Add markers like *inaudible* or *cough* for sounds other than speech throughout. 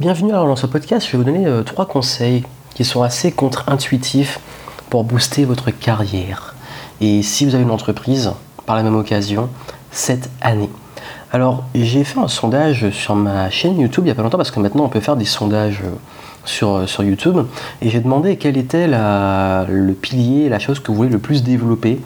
Bienvenue alors dans ce podcast, je vais vous donner euh, trois conseils qui sont assez contre-intuitifs pour booster votre carrière. Et si vous avez une entreprise, par la même occasion, cette année. Alors j'ai fait un sondage sur ma chaîne YouTube il n'y a pas longtemps parce que maintenant on peut faire des sondages euh, sur, euh, sur YouTube et j'ai demandé quel était le pilier, la chose que vous voulez le plus développer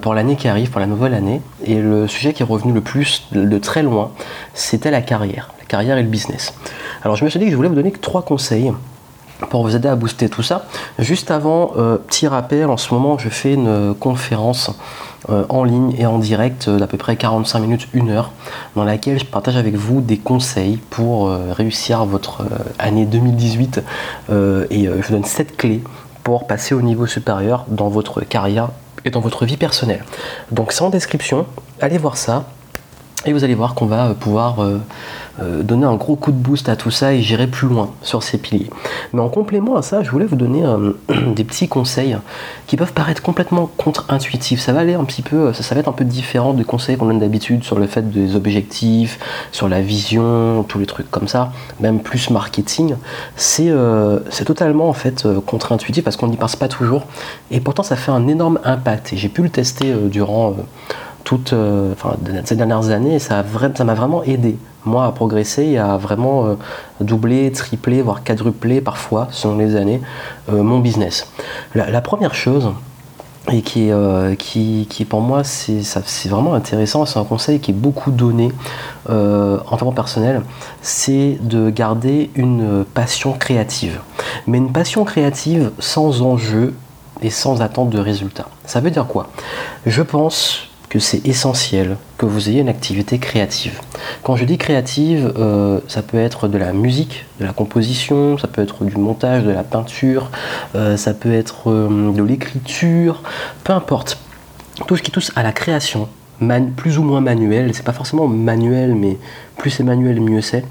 pour l'année qui arrive, pour la nouvelle année. Et le sujet qui est revenu le plus de très loin, c'était la carrière carrière et le business. Alors je me suis dit que je voulais vous donner trois conseils pour vous aider à booster tout ça. Juste avant, euh, petit rappel, en ce moment je fais une conférence euh, en ligne et en direct d'à peu près 45 minutes, 1 heure, dans laquelle je partage avec vous des conseils pour euh, réussir votre année 2018 et je vous donne 7 clés pour passer au niveau supérieur dans votre carrière et dans votre vie personnelle. Donc c'est en description, allez voir ça et vous allez voir qu'on va pouvoir euh, donner un gros coup de boost à tout ça et j'irai plus loin sur ces piliers. Mais en complément à ça, je voulais vous donner euh, *clears throat* des petits conseils qui peuvent paraître complètement contre-intuitifs. Ça va aller un petit peu, ça, va être un peu différent des conseils qu'on donne d'habitude sur le fait des objectifs, sur la vision, tous les trucs comme ça, même plus marketing. C'est euh, totalement en fait contre-intuitif parce qu'on n'y pense pas toujours et pourtant ça fait un énorme impact et j'ai pu le tester durant toutes ces dernières années ça m'a vraiment aidé moi à progresser et à vraiment euh, doubler, tripler, voire quadrupler parfois, selon les années, euh, mon business. La, première chose, et qui, euh, qui, qui pour moi c'est vraiment intéressant, c'est un conseil qui est beaucoup donné en tant que personnel, c'est de garder une passion créative. Mais une passion créative sans enjeu et sans attente de résultat. Ça veut dire quoi? Je pense que c'est essentiel que vous ayez une activité créative. Quand je dis créative, euh, ça peut être de la musique, de la composition, ça peut être du montage, de la peinture, euh, ça peut être euh, de l'écriture, peu importe. Tout ce qui touche à la création, plus ou moins manuel, c'est pas forcément manuel, mais plus c'est manuel, mieux c'est,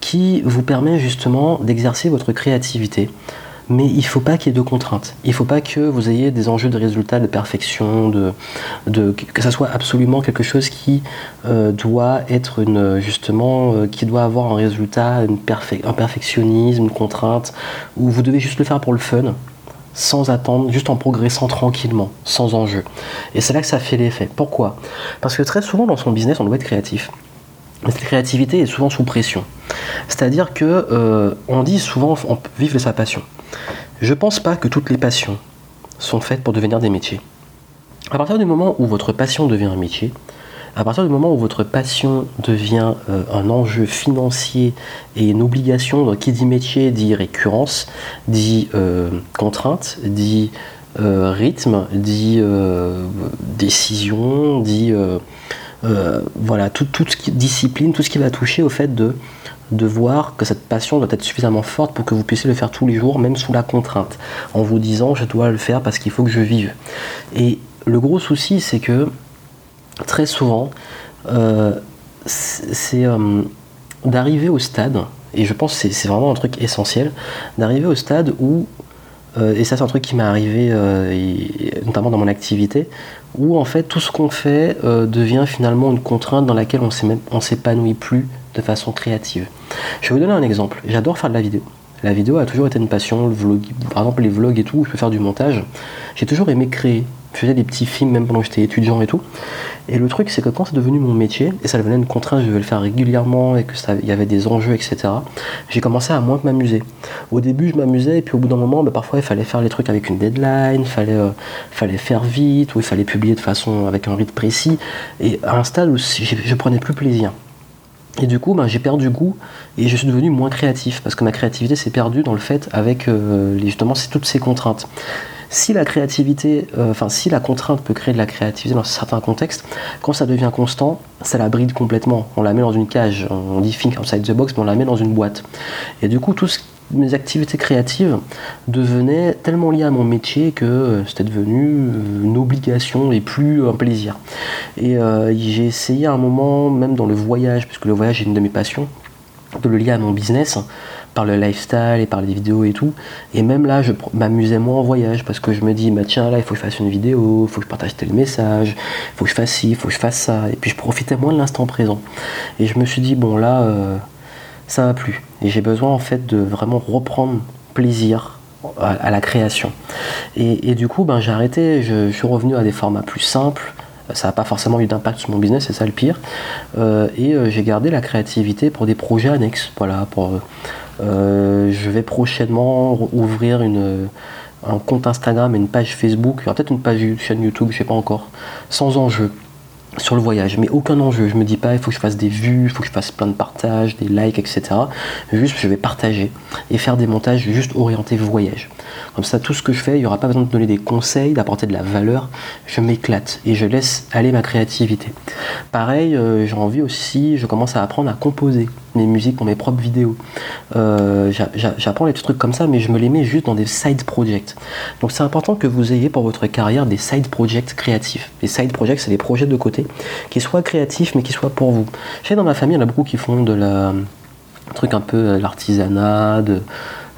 qui vous permet justement d'exercer votre créativité mais il ne faut pas qu'il y ait de contraintes. Il ne faut pas que vous ayez des enjeux de résultats, de perfection, de, que ça soit absolument quelque chose qui euh, doit être une, justement, euh, qui doit avoir un résultat, un perfectionnisme, une contrainte, où vous devez juste le faire pour le fun, sans attendre, juste en progressant tranquillement, sans enjeu. Et c'est là que ça fait l'effet. Pourquoi? Parce que très souvent dans son business, on doit être créatif. Mais cette créativité est souvent sous pression. C'est-à-dire que euh, on dit souvent on peut vivre de sa passion. Je pense pas que toutes les passions sont faites pour devenir des métiers. À partir du moment où votre passion devient un métier, à partir du moment où votre passion devient euh, un enjeu financier et une obligation, qui dit métier dit récurrence, dit euh, contrainte, dit rythme, dit décision, dit voilà, tout, ce qui, discipline, tout ce qui va toucher au fait de de voir que cette passion doit être suffisamment forte pour que vous puissiez le faire tous les jours, même sous la contrainte, en vous disant je dois le faire parce qu'il faut que je vive. Et le gros souci, c'est que très souvent, euh, c'est euh, d'arriver au stade, et je pense que c'est vraiment un truc essentiel, d'arriver au stade où, euh, et ça c'est un truc qui m'est arrivé notamment dans mon activité, où en fait tout ce qu'on fait devient finalement une contrainte dans laquelle on s'épanouit plus de façon créative. Je vais vous donner un exemple. J'adore faire de la vidéo. La vidéo a toujours été une passion, le vlog, par exemple les vlogs et tout, je peux faire du montage. J'ai toujours aimé créer. Je faisais des petits films même pendant que j'étais étudiant et tout. Et le truc, c'est que quand c'est devenu mon métier, et ça devenait une contrainte, je devais le faire régulièrement, et qu'il y avait des enjeux, etc., j'ai commencé à moins m'amuser. Au début, je m'amusais, et puis au bout d'un moment, bah, parfois, il fallait faire les trucs avec une deadline, il fallait, euh, fallait faire vite, ou il fallait publier de façon avec un rythme précis, et à un stade où je, prenais plus plaisir. Et du coup, ben, j'ai perdu goût et je suis devenu moins créatif parce que ma créativité s'est perdue dans le fait avec euh, justement toutes ces contraintes. Si la créativité, euh, enfin si la contrainte peut créer de la créativité dans certains contextes, quand ça devient constant, ça la bride complètement. On la met dans une cage, on dit think outside the box, mais on la met dans une boîte. Et du coup, tout ce mes activités créatives devenaient tellement liées à mon métier que euh, c'était devenu euh, une obligation et plus un plaisir. Et j'ai essayé à un moment, même dans le voyage, puisque le voyage est une de mes passions, le lier à mon business par le lifestyle et par les vidéos et tout. Et même là, je m'amusais moins en voyage parce que je me dis, bah tiens, là, il faut que je fasse une vidéo, il faut que je partage tel message, il faut que je fasse ci, il faut que je fasse ça. Et puis je profitais moins de l'instant présent. Et je me suis dit, bon là, ça m'a plu. Et j'ai besoin en fait de vraiment reprendre plaisir à, la création. Et, du coup, ben, j'ai arrêté, je, suis revenu à des formats plus simples. Ça n'a pas forcément eu d'impact sur mon business, c'est ça le pire. Euh, et euh, j'ai gardé la créativité pour des projets annexes. Voilà, euh, je vais prochainement ouvrir un compte Instagram et une page Facebook. Peut-être une page chaîne YouTube, je sais pas encore, sans enjeu sur le voyage, mais aucun enjeu. Je me dis pas il faut que je fasse des vues, il faut que je fasse plein de partages, des likes, etc. Juste je vais partager et faire des montages juste orientés voyage. Comme ça, tout ce que je fais, il n'y aura pas besoin de donner des conseils, d'apporter de la valeur. Je m'éclate et je laisse aller ma créativité. Pareil, euh, j'ai envie aussi, je commence à apprendre à composer mes musiques pour mes propres vidéos. Euh, j'apprends des trucs comme ça, mais je me les mets juste dans des side projects. Donc c'est important que vous ayez pour votre carrière des side projects créatifs. Les side projects, c'est des projets de côté qui soient créatifs, mais qui soient pour vous. J'ai dans ma famille, il y en a beaucoup qui font de la un truc un peu euh, l'artisanat,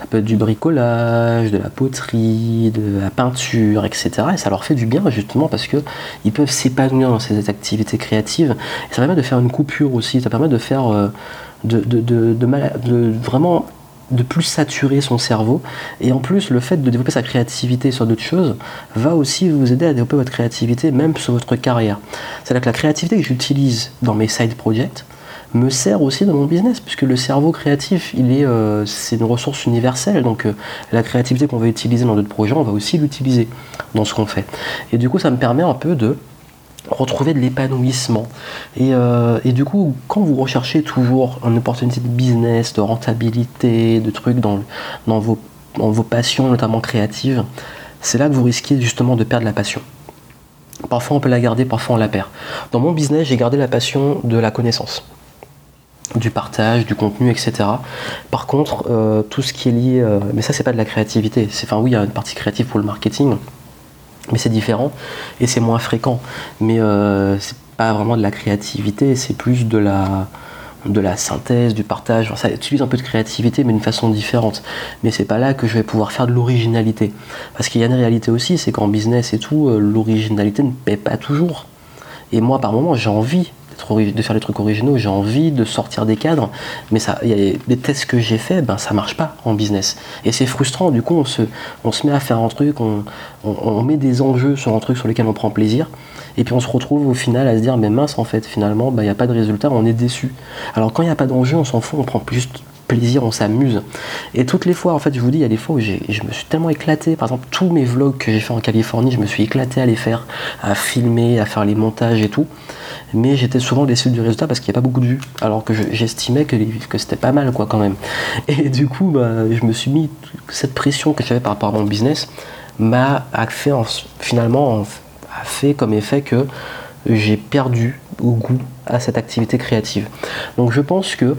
ça peut être du bricolage, de la poterie, de la peinture, etc. Et ça leur fait du bien justement parce que ils peuvent s'épanouir dans ces activités créatives. Et ça permet de faire une coupure aussi, ça permet de faire euh, de, vraiment de plus saturer son cerveau. Et en plus, le fait de développer sa créativité sur d'autres choses va aussi vous aider à développer votre créativité même sur votre carrière. C'est-à-dire que la créativité que j'utilise dans mes side projects, me sert aussi dans mon business, puisque le cerveau créatif, il est, euh, c'est une ressource universelle. Donc euh, la créativité qu'on va utiliser dans d'autres projets, on va aussi l'utiliser dans ce qu'on fait. Et du coup, ça me permet un peu de retrouver de l'épanouissement. Et, euh, du coup, quand vous recherchez toujours une opportunité de business, de rentabilité, de trucs dans, dans, vos, dans vos passions, notamment créatives, c'est là que vous risquez justement de perdre la passion. Parfois on peut la garder, parfois on la perd. Dans mon business, j'ai gardé la passion de la connaissance du partage, du contenu, etc. Par contre, euh, tout ce qui est lié, euh, mais ça c'est pas de la créativité. C'est, enfin oui, il y a une partie créative pour le marketing, mais c'est différent et c'est moins fréquent. Mais euh, c'est pas vraiment de la créativité, c'est plus de la de la synthèse, du partage. ça utilise un peu de créativité, mais d'une façon différente. Mais c'est pas là que je vais pouvoir faire de l'originalité. Parce qu'il y a une réalité aussi, c'est qu'en business et tout, l'originalité ne paie pas toujours. Et moi, par moment, j'ai envie de faire des trucs originaux, j'ai envie de sortir des cadres, mais ça, y a des tests que j'ai fait, ben ça marche pas en business. Et c'est frustrant, du coup on se, on se met à faire un truc, on, on, met des enjeux sur un truc sur lequel on prend plaisir, et puis on se retrouve au final à se dire, mais mince en fait, finalement, il ben, n'y a pas de résultat, on est déçu. Alors quand il n'y a pas d'enjeu, on s'en fout, on prend juste plaisir, on s'amuse. Et toutes les fois, en fait, je vous dis, il y a des fois où je me suis tellement éclaté. Par exemple, tous mes vlogs que j'ai fait en Californie, je me suis éclaté à les faire, à filmer, à faire les montages et tout mais j'étais souvent déçu du résultat parce qu'il n'y a pas beaucoup de vues, alors que j'estimais que, c'était pas mal quoi quand même. *laughs* Et du coup, bah, je me suis mis cette pression que j'avais par rapport à mon business m'a fait finalement a fait comme effet que j'ai perdu au goût à cette activité créative. Donc je pense que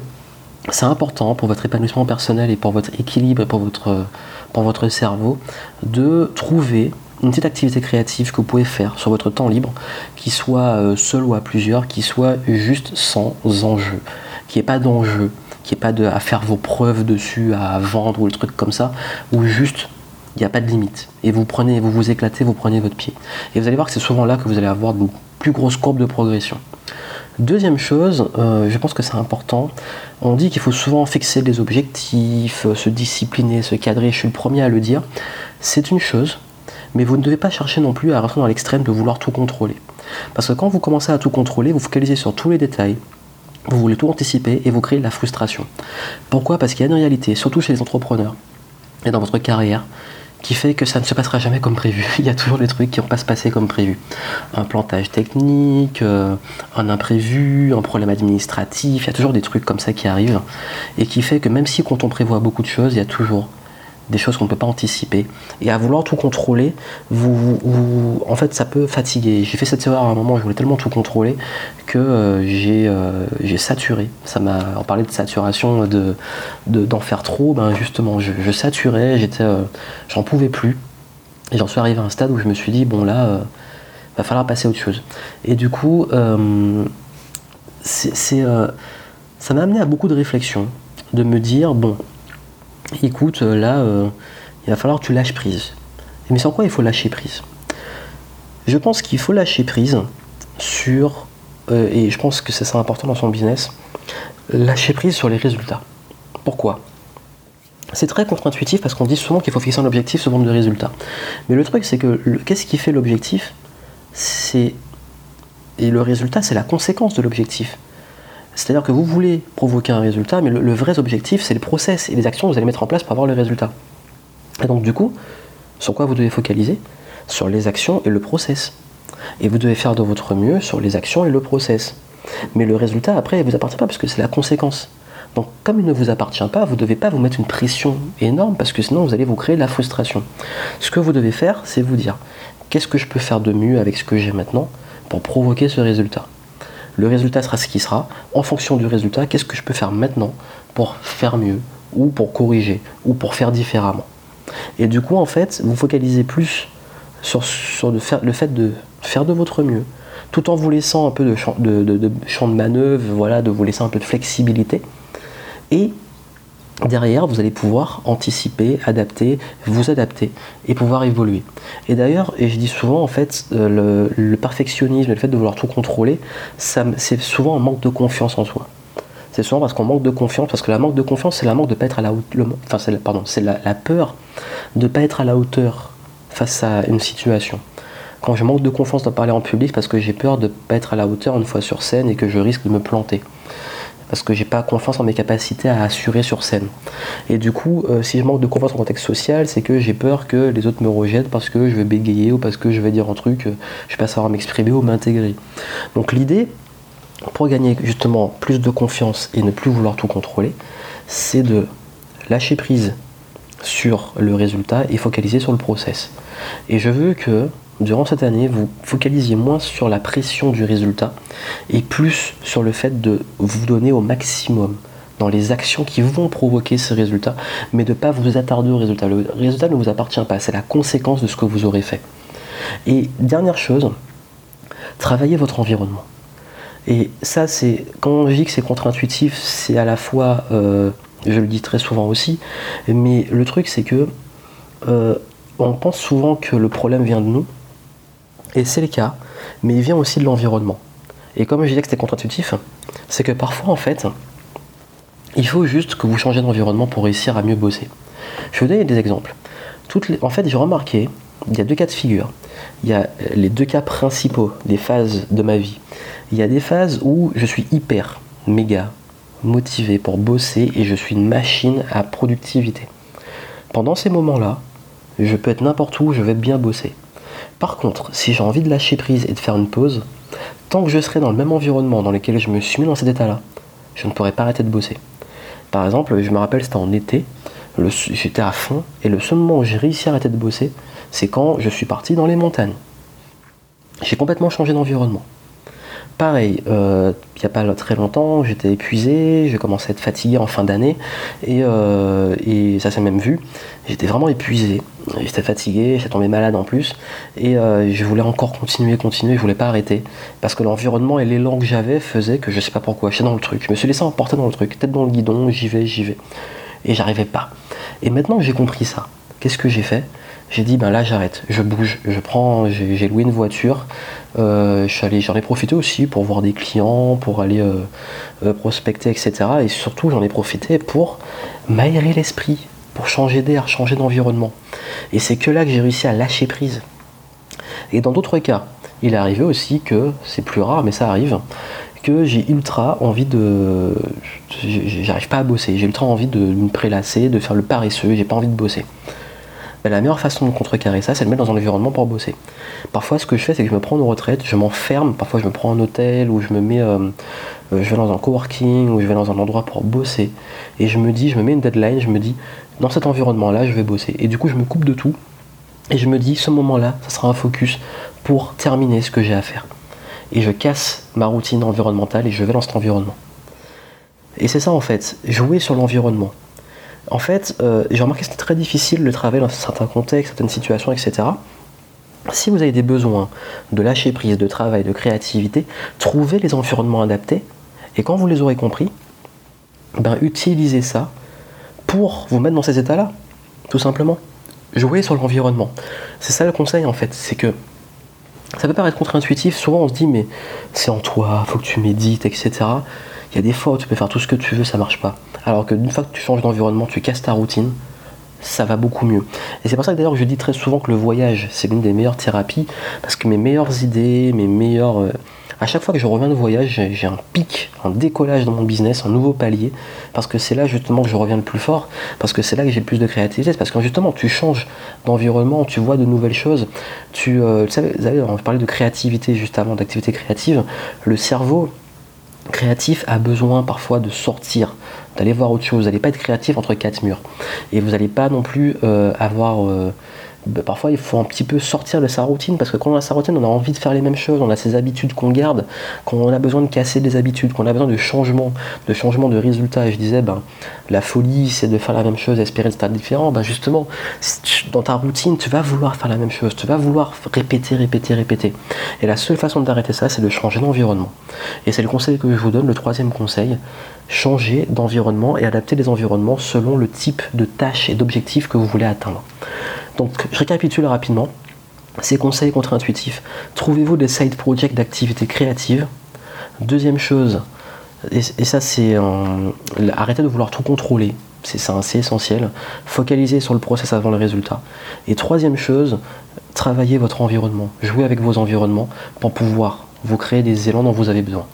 c'est important pour votre épanouissement personnel et pour votre équilibre et pour votre cerveau de trouver une petite activité créative que vous pouvez faire sur votre temps libre, qui soit euh, seul ou à plusieurs, qui soit juste sans enjeu, qui ait pas d'enjeu, qui ait pas de, à faire vos preuves dessus, à vendre ou le truc comme ça, ou juste il n'y a pas de limite. Et vous prenez, vous vous éclatez, vous prenez votre pied. Et vous allez voir que c'est souvent là que vous allez avoir de plus grosses courbes de progression. Deuxième chose, euh, je pense que c'est important, on dit qu'il faut souvent fixer des objectifs, se discipliner, se cadrer, je suis le premier à le dire. C'est une chose, mais vous ne devez pas chercher non plus à rentrer dans l'extrême de vouloir tout contrôler. Parce que quand vous commencez à tout contrôler, vous focalisez sur tous les détails, vous voulez tout anticiper et vous créez de la frustration. Pourquoi? Parce qu'il y a une réalité, surtout chez les entrepreneurs et dans votre carrière, qui fait que ça ne se passera jamais comme prévu. *laughs* Il y a toujours des trucs qui vont pas se passer comme prévu. Un plantage technique, euh, un imprévu, un problème administratif, il y a toujours des trucs comme ça qui arrivent et qui fait que même si quand on prévoit beaucoup de choses, il y a toujours des choses qu'on ne peut pas anticiper. Et à vouloir tout contrôler, vous, en fait, ça peut fatiguer. J'ai fait cette erreur à un moment, je voulais tellement tout contrôler que euh, euh, j'ai saturé. Ça m'a, on parlait de saturation, de d'en faire trop. Ben justement, je, saturais, j'étais, euh, j'en pouvais plus. Et j'en suis arrivé à un stade où je me suis dit bon là, va falloir passer à autre chose. Et du coup, ça m'a amené à beaucoup de réflexions, de me dire bon écoute, euh, là, euh, il va falloir que tu lâches prise. Mais sur quoi il faut lâcher prise? Je pense qu'il faut lâcher prise sur, euh, et je pense que c'est ça important dans son business, lâcher prise sur les résultats. Pourquoi? C'est très contre-intuitif parce qu'on dit souvent qu'il faut fixer un objectif sous forme de résultat. Mais le truc, c'est que qu'est-ce qui fait l'objectif? C'est et le résultat, c'est la conséquence de l'objectif. C'est-à-dire que vous voulez provoquer un résultat, mais le, vrai objectif, c'est le process et les actions que vous allez mettre en place pour avoir le résultat. Et donc, du coup, sur quoi vous devez focaliser? Sur les actions et le process. Et vous devez faire de votre mieux sur les actions et le process. Mais le résultat, après, ne vous appartient pas parce que c'est la conséquence. Donc, comme il ne vous appartient pas, vous ne devez pas vous mettre une pression énorme parce que sinon vous allez vous créer de la frustration. Ce que vous devez faire, c'est vous dire qu'est-ce que je peux faire de mieux avec ce que j'ai maintenant pour provoquer ce résultat? Le résultat sera ce qui sera. En fonction du résultat, qu'est-ce que je peux faire maintenant pour faire mieux, ou pour corriger, ou pour faire différemment. Et du coup, en fait, vous focalisez plus sur, le, fait de faire de votre mieux, tout en vous laissant un peu de champ de, champ de manœuvre, voilà, de vous laisser un peu de flexibilité. Et derrière, vous allez pouvoir anticiper, adapter, vous adapter et pouvoir évoluer. Et d'ailleurs, et je dis souvent, en fait, euh, le, perfectionnisme, le fait de vouloir tout contrôler, c'est souvent un manque de confiance en soi. C'est souvent parce qu'on manque de confiance, parce que la manque de confiance, c'est la manque de pas à la hauteur, enfin, c'est, la, peur de pas être à la hauteur face à une situation. Quand je manque de confiance de parler en public, parce que j'ai peur de ne pas être à la hauteur une fois sur scène et que je risque de me planter parce que j'ai pas confiance en mes capacités à assurer sur scène. Et du coup, euh, si je manque de confiance en contexte social, c'est que j'ai peur que les autres me rejettent parce que je vais bégayer ou parce que je vais dire un truc, euh, je vais pas savoir m'exprimer ou m'intégrer. Donc l'idée, pour gagner justement plus de confiance et ne plus vouloir tout contrôler, c'est de lâcher prise sur le résultat et focaliser sur le process. Et je veux que durant cette année, vous focalisiez moins sur la pression du résultat et plus sur le fait de vous donner au maximum dans les actions qui vont provoquer ce résultat, mais de ne pas vous attarder au résultat. Le résultat ne vous appartient pas, c'est la conséquence de ce que vous aurez fait. Et dernière chose, travaillez votre environnement. Et ça, c'est quand je dis que c'est contre-intuitif, c'est à la fois, euh, je le dis très souvent aussi, mais le truc c'est que euh, on pense souvent que le problème vient de nous, et c'est le cas, mais il vient aussi de l'environnement. Et comme je disais que c'était contre-intuitif, c'est que parfois en fait, il faut juste que vous changez d'environnement pour réussir à mieux bosser. Je vais vous donner des exemples. En fait, j'ai remarqué, il y a deux cas de figure. Il y a les deux cas principaux des phases de ma vie. Il y a des phases où je suis hyper, méga motivé pour bosser et je suis une machine à productivité. Pendant ces moments-là, je peux être n'importe où, je vais bien bosser. Par contre, si j'ai envie de lâcher prise et de faire une pause, tant que je serai dans le même environnement dans lequel je me suis mis dans cet état-là, je ne pourrai pas arrêter de bosser. Par exemple, je me rappelle, c'était en été, j'étais à fond, et le seul moment où j'ai réussi à arrêter de bosser, c'est quand je suis parti dans les montagnes. J'ai complètement changé d'environnement. Pareil, euh, il n'y a pas très longtemps, j'étais épuisé, j'ai commencé à être fatigué en fin d'année, et, euh, et ça s'est même vu. J'étais vraiment épuisé, j'étais fatigué, j'étais tombé malade en plus, et euh, je voulais encore continuer, continuer, je voulais pas arrêter, parce que l'environnement et l'élan que j'avais faisaient que je sais pas pourquoi, j'étais dans le truc, je me suis laissé emporter dans le truc, tête dans le guidon, j'y vais, j'y vais, et j'arrivais pas. Et maintenant que j'ai compris ça, qu'est-ce que j'ai fait? J'ai dit ben là j'arrête, je bouge, je prends, j'ai loué une voiture, euh, j'en ai profité aussi pour voir des clients, pour aller euh, euh, prospecter, etc. Et surtout j'en ai profité pour m'aérer l'esprit, pour changer d'air, changer d'environnement. Et c'est que là que j'ai réussi à lâcher prise. Et dans d'autres cas, il est arrivé aussi que, c'est plus rare mais ça arrive, que j'ai ultra envie de... J'arrive pas à bosser, j'ai ultra envie de me prélasser, de faire le paresseux, j'ai pas envie de bosser. La meilleure façon de contrecarrer ça, c'est de mettre dans un environnement pour bosser. Parfois, ce que je fais, c'est que je me prends en retraite, je m'enferme, parfois je me prends un hôtel, ou je me mets, euh, euh, je vais dans un coworking, ou je vais dans un endroit pour bosser, et je me dis, je me mets une deadline, je me dis, dans cet environnement-là, je vais bosser. Et du coup, je me coupe de tout, et je me dis, ce moment-là, ça sera un focus pour terminer ce que j'ai à faire. Et je casse ma routine environnementale et je vais dans cet environnement. Et c'est ça en fait, jouer sur l'environnement. En fait, euh, j'ai remarqué que c'était très difficile de travailler dans certains contextes, certaines situations, etc. Si vous avez des besoins de lâcher prise, de travail, de créativité, trouvez les environnements adaptés et quand vous les aurez compris, ben, utilisez ça pour vous mettre dans ces états-là, tout simplement. Jouez sur l'environnement. C'est ça le conseil en fait, c'est que ça peut paraître contre-intuitif, souvent on se dit mais c'est en toi, faut que tu médites, etc. Il y a des fois où tu peux faire tout ce que tu veux, ça marche pas. Alors que d'une fois que tu changes d'environnement, tu casses ta routine, ça va beaucoup mieux. Et c'est pour ça que d'ailleurs je dis très souvent que le voyage, c'est l'une des meilleures thérapies, parce que mes meilleures idées, mes meilleures... Euh, à chaque fois que je reviens de voyage, j'ai un pic, un décollage dans mon business, un nouveau palier, parce que c'est là justement que je reviens le plus fort, parce que c'est là que j'ai le plus de créativité, parce que justement tu changes d'environnement, tu vois de nouvelles choses, tu, euh, savez, vous savez, on de créativité juste avant, d'activité créative, le cerveau créatif a besoin parfois de sortir, d'aller voir autre chose. Vous n'allez pas être créatif entre quatre murs. Et vous n'allez pas non plus euh, avoir euh, bah, parfois il faut un petit peu sortir de sa routine parce que quand on a sa routine, on a envie de faire les mêmes choses, on a ses habitudes qu'on garde, qu'on a besoin de casser des habitudes, qu'on a besoin de changement, de changement de résultats. Et je disais, ben, la folie, c'est de faire la même chose, espérer le stade différent. Ben, justement, dans ta routine, tu vas vouloir faire la même chose, tu vas vouloir répéter, répéter, répéter. Et la seule façon d'arrêter ça, c'est de changer d'environnement. Et c'est le conseil que je vous donne, le troisième conseil, changer d'environnement et adapter les environnements selon le type de tâches et d'objectifs que vous voulez atteindre. Donc je récapitule rapidement. Ces conseils contre-intuitifs. Trouvez-vous des side projects d'activités créatives. Deuxième chose, et, ça c'est arrêtez de vouloir tout contrôler. C'est assez essentiel. Focalisez sur le process avant le résultat. Et troisième chose, travaillez votre environnement. Jouez avec vos environnements pour pouvoir vous créer des élans dont vous avez besoin.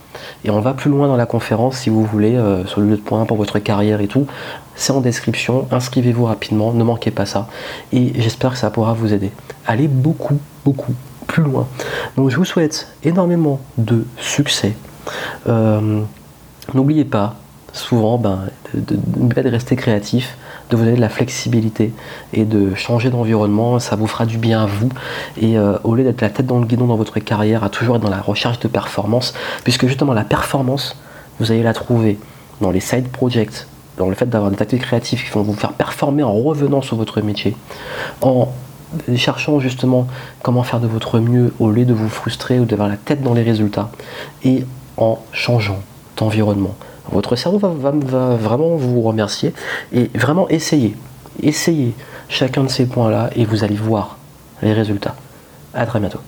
Et on va plus loin dans la conférence si vous voulez, euh, sur le lieu de point pour votre carrière et tout. C'est en description, inscrivez-vous rapidement, ne manquez pas ça. Et j'espère que ça pourra vous aider. Allez beaucoup, beaucoup plus loin. Donc je vous souhaite énormément de succès. Euh, n'oubliez pas, souvent, ben, de, de, rester créatif, de vous donner de la flexibilité et de changer d'environnement, ça vous fera du bien à vous. Et euh, au lieu d'être la tête dans le guidon dans votre carrière, à toujours être dans la recherche de performance, puisque justement la performance, vous allez la trouver dans les side projects, dans le fait d'avoir des tactiques créatives qui vont vous faire performer en revenant sur votre métier, en cherchant justement comment faire de votre mieux au lieu de vous frustrer ou d'avoir la tête dans les résultats, et en changeant d'environnement votre cerveau va, vraiment vous remercier et vraiment essayez. Essayez chacun de ces points-là et vous allez voir les résultats. À très bientôt.